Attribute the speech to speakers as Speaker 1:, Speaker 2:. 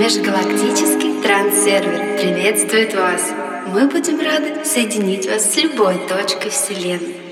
Speaker 1: Межгалактический транссервер приветствует вас. Мы будем рады соединить вас с любой точкой Вселенной.